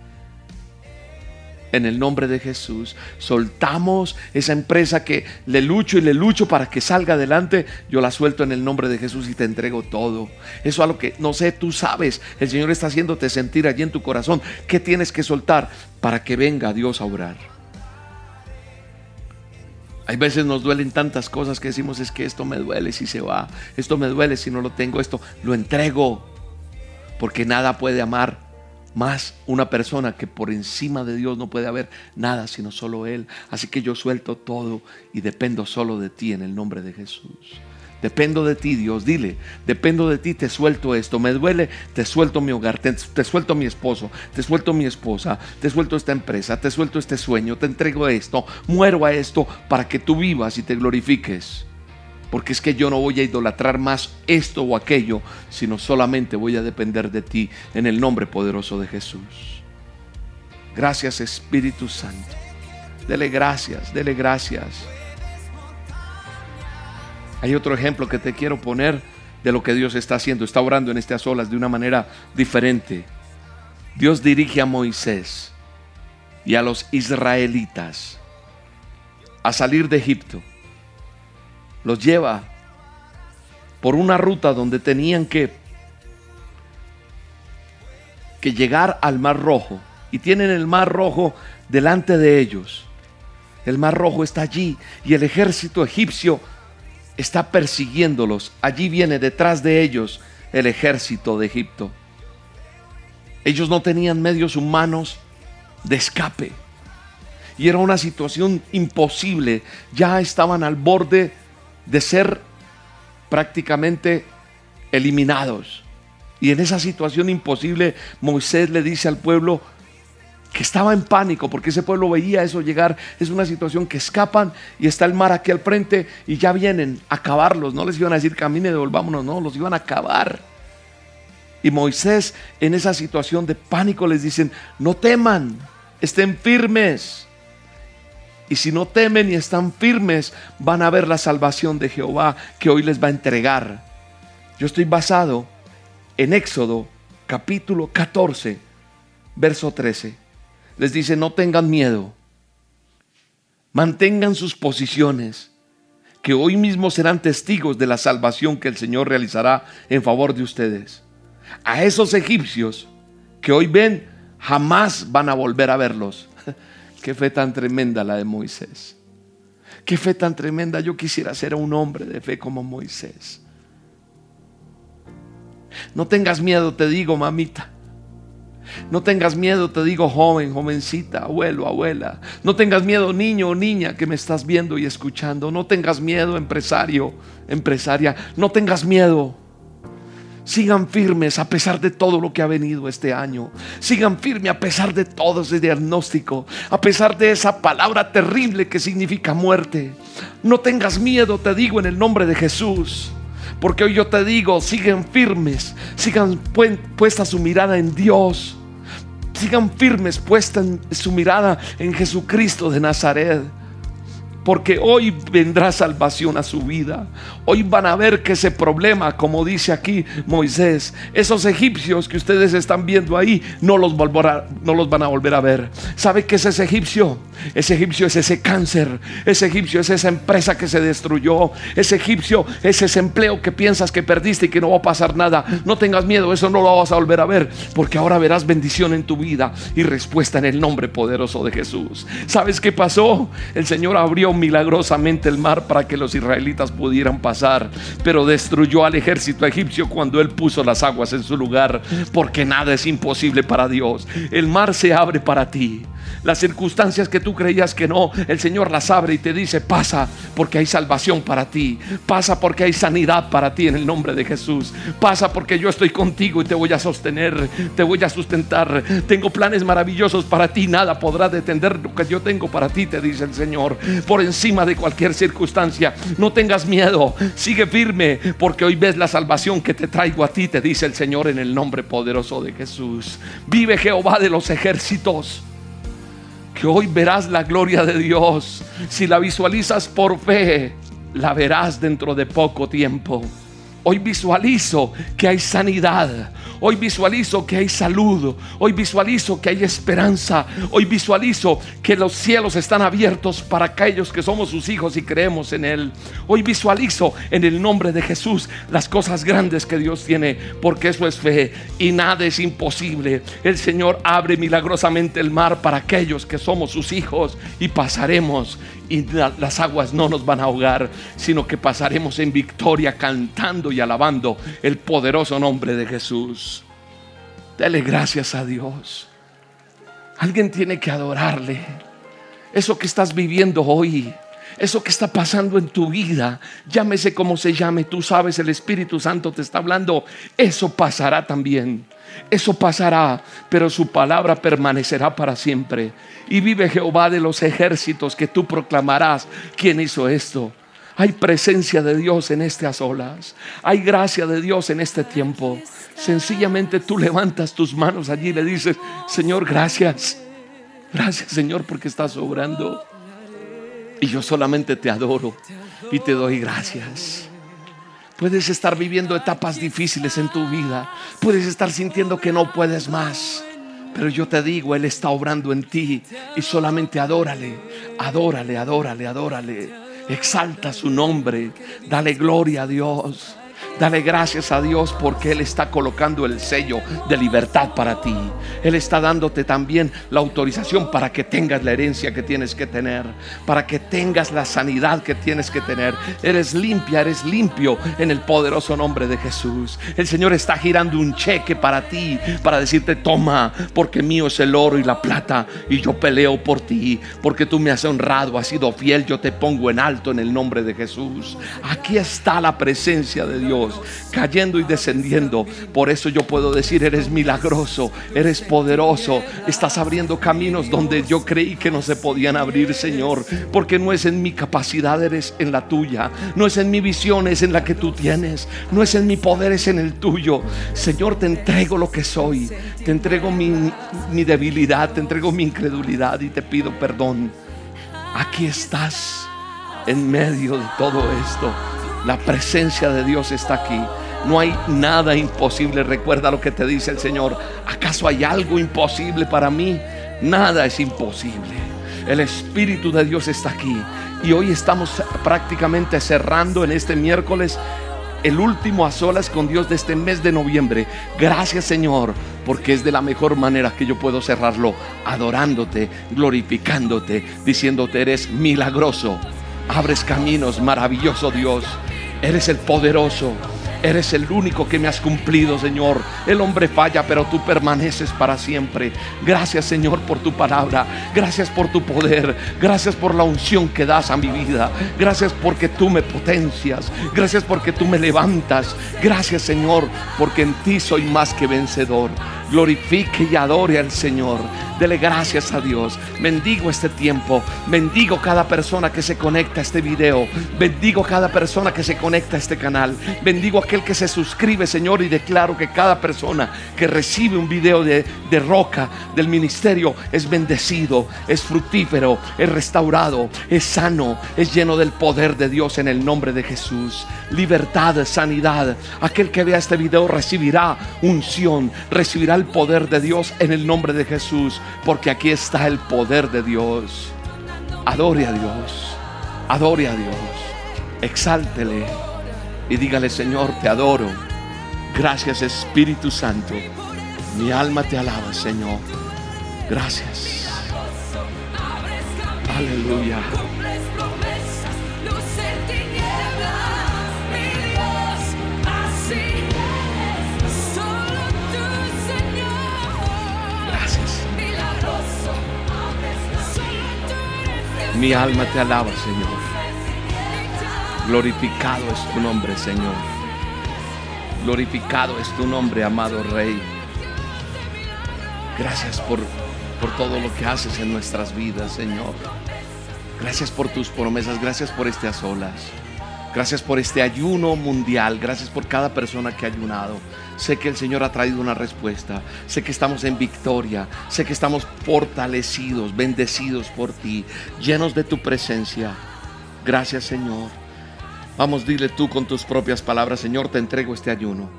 en el nombre de Jesús. Soltamos esa empresa que le lucho y le lucho para que salga adelante. Yo la suelto en el nombre de Jesús y te entrego todo. Eso a lo que no sé, tú sabes. El Señor está haciéndote sentir allí en tu corazón que tienes que soltar para que venga Dios a orar. Hay veces nos duelen tantas cosas que decimos es que esto me duele si se va, esto me duele si no lo tengo, esto lo entrego, porque nada puede amar más una persona que por encima de Dios no puede haber nada sino solo Él. Así que yo suelto todo y dependo solo de ti en el nombre de Jesús. Dependo de ti, Dios. Dile, dependo de ti, te suelto esto. Me duele, te suelto mi hogar, te, te, suelto mi esposo, te suelto mi esposa, te suelto esta empresa, te suelto este sueño, te entrego esto, muero a esto para que tú vivas y te glorifiques porque es que yo no voy a idolatrar más esto o aquello, sino solamente voy a depender de ti en el nombre poderoso de Jesús. Gracias Espíritu Santo. Dele gracias, dele gracias. Hay otro ejemplo que te quiero poner de lo que Dios está haciendo. Está orando en estas olas de una manera diferente. Dios dirige a Moisés y a los israelitas a salir de Egipto los lleva por una ruta donde tenían que, que llegar al Mar Rojo. Y tienen el Mar Rojo delante de ellos. El Mar Rojo está allí y el ejército egipcio está persiguiéndolos. Allí viene detrás de ellos el ejército de Egipto. Ellos no tenían medios humanos de escape. Y era una situación imposible. Ya estaban al borde de ser prácticamente eliminados. Y en esa situación imposible, Moisés le dice al pueblo que estaba en pánico porque ese pueblo veía eso llegar. Es una situación que escapan y está el mar aquí al frente y ya vienen a acabarlos. No les iban a decir camine, devolvámonos, no, los iban a acabar. Y Moisés en esa situación de pánico les dicen, no teman, estén firmes. Y si no temen y están firmes, van a ver la salvación de Jehová que hoy les va a entregar. Yo estoy basado en Éxodo capítulo 14, verso 13. Les dice, no tengan miedo, mantengan sus posiciones, que hoy mismo serán testigos de la salvación que el Señor realizará en favor de ustedes. A esos egipcios que hoy ven, jamás van a volver a verlos. Qué fe tan tremenda la de Moisés. Qué fe tan tremenda. Yo quisiera ser un hombre de fe como Moisés. No tengas miedo, te digo, mamita. No tengas miedo, te digo, joven, jovencita, abuelo, abuela. No tengas miedo, niño o niña que me estás viendo y escuchando. No tengas miedo, empresario, empresaria. No tengas miedo. Sigan firmes a pesar de todo lo que ha venido este año. Sigan firmes a pesar de todo ese diagnóstico. A pesar de esa palabra terrible que significa muerte. No tengas miedo, te digo en el nombre de Jesús. Porque hoy yo te digo, sigan firmes. Sigan puesta su mirada en Dios. Sigan firmes puesta su mirada en Jesucristo de Nazaret porque hoy vendrá salvación a su vida. Hoy van a ver que ese problema, como dice aquí Moisés, esos egipcios que ustedes están viendo ahí, no los, no los van a volver a ver. ¿Sabe qué es ese egipcio? Ese egipcio es ese cáncer, ese egipcio es esa empresa que se destruyó, ese egipcio es ese empleo que piensas que perdiste y que no va a pasar nada. No tengas miedo, eso no lo vas a volver a ver, porque ahora verás bendición en tu vida y respuesta en el nombre poderoso de Jesús. ¿Sabes qué pasó? El Señor abrió milagrosamente el mar para que los israelitas pudieran pasar, pero destruyó al ejército egipcio cuando él puso las aguas en su lugar, porque nada es imposible para Dios. El mar se abre para ti. Las circunstancias que tú creías que no, el Señor las abre y te dice, pasa porque hay salvación para ti. Pasa porque hay sanidad para ti en el nombre de Jesús. Pasa porque yo estoy contigo y te voy a sostener, te voy a sustentar. Tengo planes maravillosos para ti. Nada podrá detener lo que yo tengo para ti, te dice el Señor. Por encima de cualquier circunstancia. No tengas miedo. Sigue firme porque hoy ves la salvación que te traigo a ti, te dice el Señor en el nombre poderoso de Jesús. Vive Jehová de los ejércitos hoy verás la gloria de Dios. Si la visualizas por fe, la verás dentro de poco tiempo. Hoy visualizo que hay sanidad. Hoy visualizo que hay salud. Hoy visualizo que hay esperanza. Hoy visualizo que los cielos están abiertos para aquellos que somos sus hijos y creemos en Él. Hoy visualizo en el nombre de Jesús las cosas grandes que Dios tiene, porque eso es fe y nada es imposible. El Señor abre milagrosamente el mar para aquellos que somos sus hijos y pasaremos y las aguas no nos van a ahogar, sino que pasaremos en victoria cantando y alabando el poderoso nombre de Jesús. Dele gracias a Dios. Alguien tiene que adorarle. Eso que estás viviendo hoy, eso que está pasando en tu vida, llámese como se llame, tú sabes, el Espíritu Santo te está hablando, eso pasará también. Eso pasará, pero su palabra permanecerá para siempre. Y vive Jehová de los ejércitos que tú proclamarás. ¿Quién hizo esto? Hay presencia de Dios en estas olas. Hay gracia de Dios en este tiempo. Sencillamente tú levantas tus manos allí y le dices, Señor, gracias. Gracias, Señor, porque estás obrando. Y yo solamente te adoro y te doy gracias. Puedes estar viviendo etapas difíciles en tu vida. Puedes estar sintiendo que no puedes más. Pero yo te digo, Él está obrando en ti y solamente adórale, adórale, adórale, adórale. Exalta su nombre, dale gloria a Dios. Dale gracias a Dios porque Él está colocando el sello de libertad para ti. Él está dándote también la autorización para que tengas la herencia que tienes que tener, para que tengas la sanidad que tienes que tener. Eres limpia, eres limpio en el poderoso nombre de Jesús. El Señor está girando un cheque para ti, para decirte, toma, porque mío es el oro y la plata y yo peleo por ti, porque tú me has honrado, has sido fiel, yo te pongo en alto en el nombre de Jesús. Aquí está la presencia de Dios cayendo y descendiendo. Por eso yo puedo decir, eres milagroso, eres poderoso, estás abriendo caminos donde yo creí que no se podían abrir, Señor, porque no es en mi capacidad, eres en la tuya, no es en mi visión, es en la que tú tienes, no es en mi poder, es en el tuyo. Señor, te entrego lo que soy, te entrego mi, debilidad, te entrego mi incredulidad y te pido perdón. Aquí estás en medio de todo esto. La presencia de Dios está aquí. No hay nada imposible. Recuerda lo que te dice el Señor. ¿Acaso hay algo imposible para mí? Nada es imposible. El Espíritu de Dios está aquí. Y hoy estamos prácticamente cerrando en este miércoles el último a solas con Dios de este mes de noviembre. Gracias Señor, porque es de la mejor manera que yo puedo cerrarlo, adorándote, glorificándote, diciéndote eres milagroso Abres caminos, maravilloso Dios. Eres el poderoso. Eres el único que me has cumplido, Señor. El hombre falla, pero tú permaneces para siempre. Gracias, Señor, por tu palabra. Gracias por tu poder. Gracias por la unción que das a mi vida. Gracias porque tú me potencias. Gracias porque tú me levantas. Gracias, Señor, porque en ti soy más que vencedor. Glorifique y adore al Señor. Dele gracias a Dios. Bendigo este tiempo. Bendigo cada persona que se conecta a este video. Bendigo cada persona que se conecta a este canal. Bendigo aquel que se suscribe, Señor. Y declaro que cada persona que recibe un video de, de roca del ministerio es bendecido, es fructífero, es restaurado, es sano, es lleno del poder de Dios en el nombre de Jesús. Libertad, sanidad. Aquel que vea este video recibirá unción, recibirá poder de Dios en el nombre de Jesús porque aquí está el poder de Dios. Adore a Dios, adore a Dios, exáltele y dígale, Señor, te adoro. Gracias Espíritu Santo. Mi alma te alaba, Señor. Gracias. Aleluya. Mi alma te alaba, Señor. Glorificado es tu nombre, Señor. Glorificado es tu nombre, amado Rey. Gracias por, por todo lo que haces en nuestras vidas, Señor. Gracias por tus promesas, gracias por a solas. Gracias por este ayuno mundial. Gracias por cada persona que ha ayunado. Sé que el Señor ha traído una respuesta. Sé que estamos en victoria. Sé que estamos fortalecidos, bendecidos por ti, llenos de tu presencia. Gracias Señor. Vamos, dile tú con tus propias palabras, Señor, te entrego este ayuno.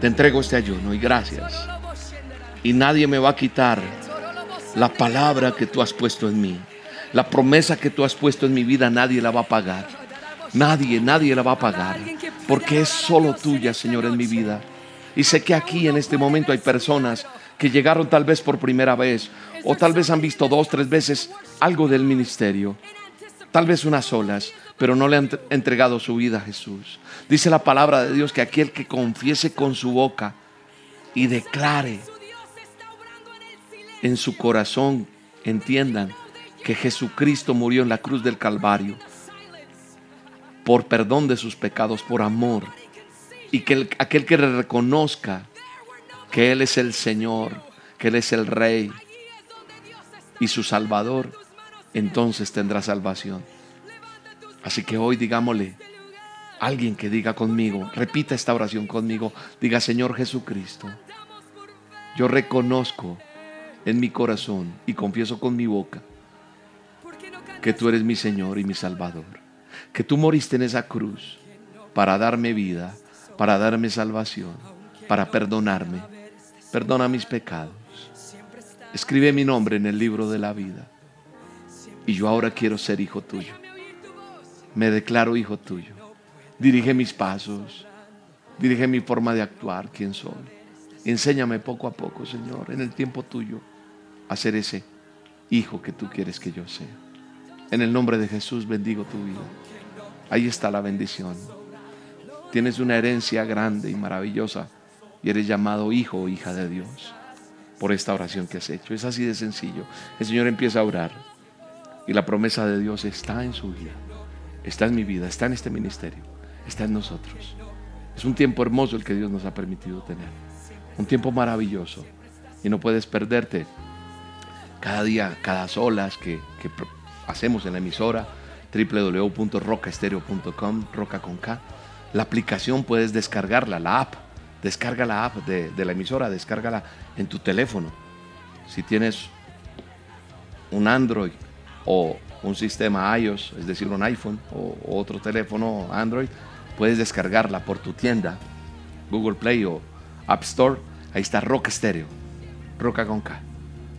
Te entrego este ayuno y gracias. Y nadie me va a quitar la palabra que tú has puesto en mí. La promesa que tú has puesto en mi vida, nadie la va a pagar. Nadie, nadie la va a pagar. Porque es solo tuya, Señor, en mi vida. Y sé que aquí en este momento hay personas que llegaron tal vez por primera vez o tal vez han visto dos, tres veces algo del ministerio. Tal vez unas solas, pero no le han entregado su vida a Jesús. Dice la palabra de Dios que aquel que confiese con su boca y declare en su corazón, entiendan que Jesucristo murió en la cruz del Calvario por perdón de sus pecados, por amor. Y que aquel que reconozca que Él es el Señor, que Él es el Rey y su Salvador, entonces tendrá salvación. Así que hoy digámosle, alguien que diga conmigo, repita esta oración conmigo, diga Señor Jesucristo, yo reconozco en mi corazón y confieso con mi boca que tú eres mi Señor y mi Salvador que tú moriste en esa cruz para darme vida, para darme salvación, para perdonarme. Perdona mis pecados. Escribe mi nombre en el libro de la vida. Y yo ahora quiero ser hijo tuyo. Me declaro hijo tuyo. Dirige mis pasos. Dirige mi forma de actuar, quién soy. Enséñame poco a poco, Señor, en el tiempo tuyo, a ser ese hijo que tú quieres que yo sea. En el nombre de Jesús bendigo tu vida. Ahí está la bendición. Tienes una herencia grande y maravillosa y eres llamado hijo o hija de Dios por esta oración que has hecho. Es así de sencillo. El Señor empieza a orar y la promesa de Dios está en su vida, está en mi vida, está en este ministerio, está en nosotros. Es un tiempo hermoso el que Dios nos ha permitido tener. Un tiempo maravilloso y no puedes perderte cada día, cada solas que, que hacemos en la emisora www.rocaestereo.com, roca con K. La aplicación puedes descargarla, la app. Descarga la app de, la emisora, descárgala en tu teléfono. Si tienes un Android o un sistema iOS, es decir, un iPhone o, otro teléfono Android, puedes descargarla por tu tienda, Google Play o App Store. Ahí está Roca Stereo, Roca con K.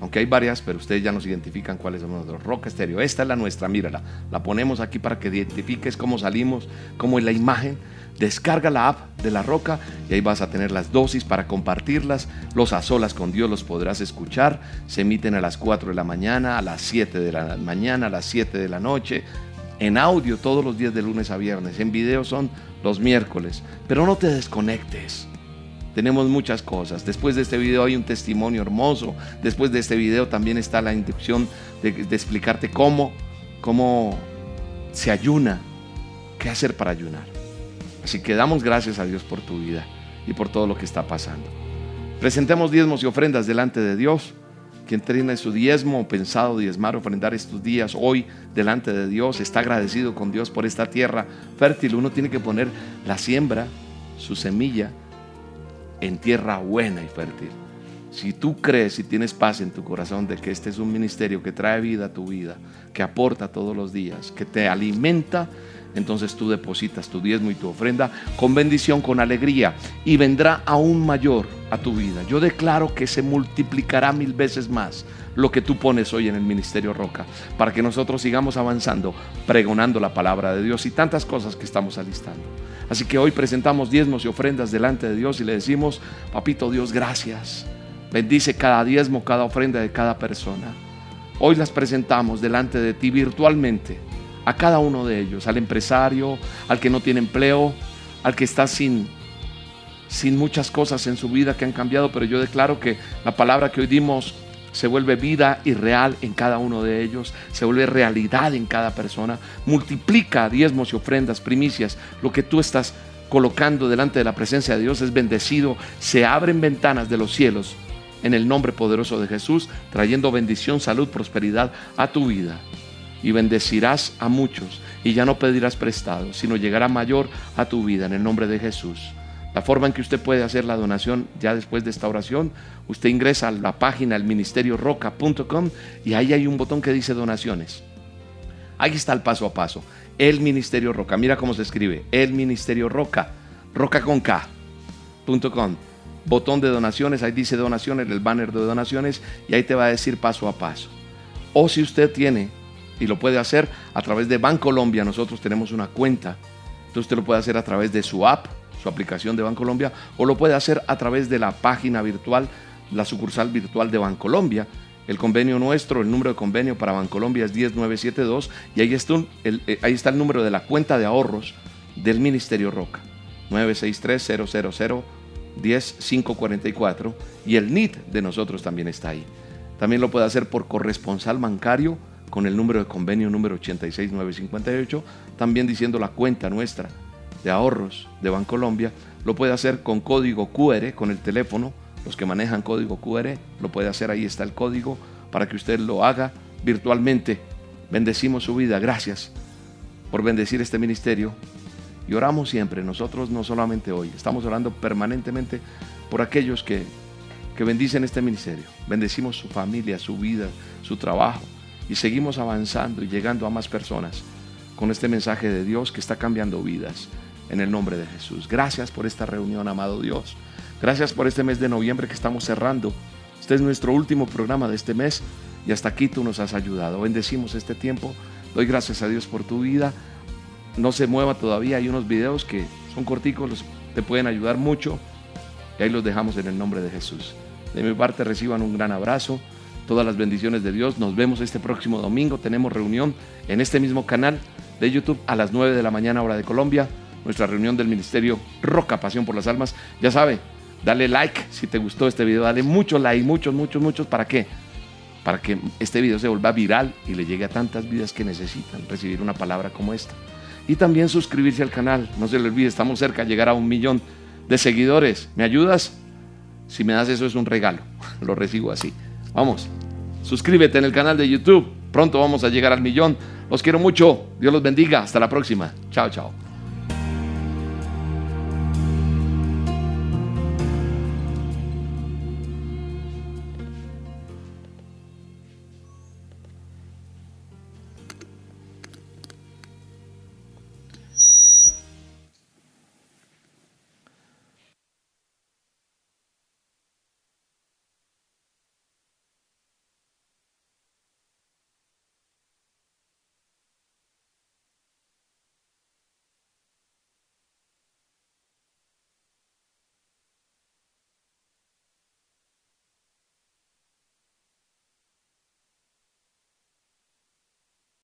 Aunque hay varias, pero ustedes ya nos identifican cuáles son los Rock Stereo. Esta es la nuestra, mírala. La ponemos aquí para que identifiques cómo salimos, cómo es la imagen. Descarga la app de la Roca y ahí vas a tener las dosis para compartirlas. Los a solas con Dios los podrás escuchar. Se emiten a las 4 de la mañana, a las 7 de la mañana, a las 7 de la noche. en audio todos los días de lunes a viernes, en video son los miércoles, pero no te desconectes. Tenemos muchas cosas. Después de este video hay un testimonio hermoso. Después de este video también está la inducción de, explicarte cómo, cómo se ayuna, qué hacer para ayunar. Así que damos gracias a Dios por tu vida y por todo lo que está pasando. Presentemos diezmos y ofrendas delante de Dios. Quien tiene su diezmo, pensado diezmar, ofrendar estos días, hoy, delante de Dios, está agradecido con Dios por esta tierra fértil. Uno tiene que poner la siembra, su semilla, en tierra buena y fértil. Si tú crees y tienes paz en tu corazón de que este es un ministerio que trae vida a tu vida, que aporta todos los días, que te alimenta, entonces tú depositas tu diezmo y tu ofrenda con bendición, con alegría, y vendrá aún mayor a tu vida. Yo declaro que se multiplicará mil veces más lo que tú pones hoy en el Ministerio Roca, para que nosotros sigamos avanzando, pregonando la palabra de Dios y tantas cosas que estamos alistando. Así que hoy presentamos diezmos y ofrendas delante de Dios y le decimos, papito Dios, gracias. Bendice cada diezmo, cada ofrenda de cada persona. Hoy las presentamos delante de ti virtualmente a cada uno de ellos, al empresario, al que no tiene empleo, al que está sin, sin muchas cosas en su vida que han cambiado, pero yo declaro que la palabra que hoy dimos se vuelve vida y real en cada uno de ellos, se vuelve realidad en cada persona, multiplica diezmos y ofrendas, primicias, lo que tú estás colocando delante de la presencia de Dios es bendecido, se abren ventanas de los cielos en el nombre poderoso de Jesús, trayendo bendición, salud, prosperidad a tu vida y bendecirás a muchos y ya no pedirás prestado, sino llegará mayor a tu vida en el nombre de Jesús. La forma en que usted puede hacer la donación ya después de esta oración, usted ingresa a la página el ministerio roca.com y ahí hay un botón que dice donaciones. Ahí está el paso a paso. El Ministerio Roca. Mira cómo se escribe. El Ministerio Roca. Roca con K.com. Botón de donaciones. Ahí dice donaciones, el banner de donaciones. Y ahí te va a decir paso a paso. O si usted tiene y lo puede hacer a través de Bancolombia. Nosotros tenemos una cuenta. Entonces usted lo puede hacer a través de su app, su aplicación de Bancolombia, o lo puede hacer a través de la página virtual, la sucursal virtual de Bancolombia. El convenio nuestro, el número de convenio para Bancolombia es 10972 y ahí está, el, eh, ahí está el número de la cuenta de ahorros del Ministerio Roca. 963 000 10544 y el NIT de nosotros también está ahí. También lo puede hacer por corresponsal bancario con el número de convenio número 86958, también diciendo la cuenta nuestra de ahorros de Bancolombia, lo puede hacer con código QR, con el teléfono, los que manejan código QR, lo puede hacer, ahí está el código, para que usted lo haga virtualmente. Bendecimos su vida, gracias por bendecir este ministerio. Y oramos siempre, nosotros no solamente hoy, estamos orando permanentemente por aquellos que, que bendicen este ministerio. Bendecimos su familia, su vida, su trabajo, y seguimos avanzando y llegando a más personas con este mensaje de Dios que está cambiando vidas en el nombre de Jesús. Gracias por esta reunión, amado Dios. Gracias por este mes de noviembre que estamos cerrando. Este es nuestro último programa de este mes y hasta aquí tú nos has ayudado. Bendecimos este tiempo. Doy gracias a Dios por tu vida. No se mueva todavía. Hay unos videos que son corticos, te pueden ayudar mucho. Y ahí los dejamos en el nombre de Jesús. De mi parte reciban un gran abrazo todas las bendiciones de Dios. Nos vemos este próximo domingo. Tenemos reunión en este mismo canal de YouTube a las 9 de la mañana hora de Colombia. Nuestra reunión del Ministerio Roca Pasión por las Almas. Ya sabe, dale like si te gustó este video. Dale mucho like, muchos, muchos, muchos. ¿Para qué? Para que este video se vuelva viral y le llegue a tantas vidas que necesitan recibir una palabra como esta. Y también suscribirse al canal. No se le olvide, estamos cerca de llegar a un millón de seguidores. ¿Me ayudas? Si me das eso es un regalo. Lo recibo así. Vamos, suscríbete en el canal de YouTube. Pronto vamos a llegar al millón. Los quiero mucho. Dios los bendiga. Hasta la próxima. Chao, chao.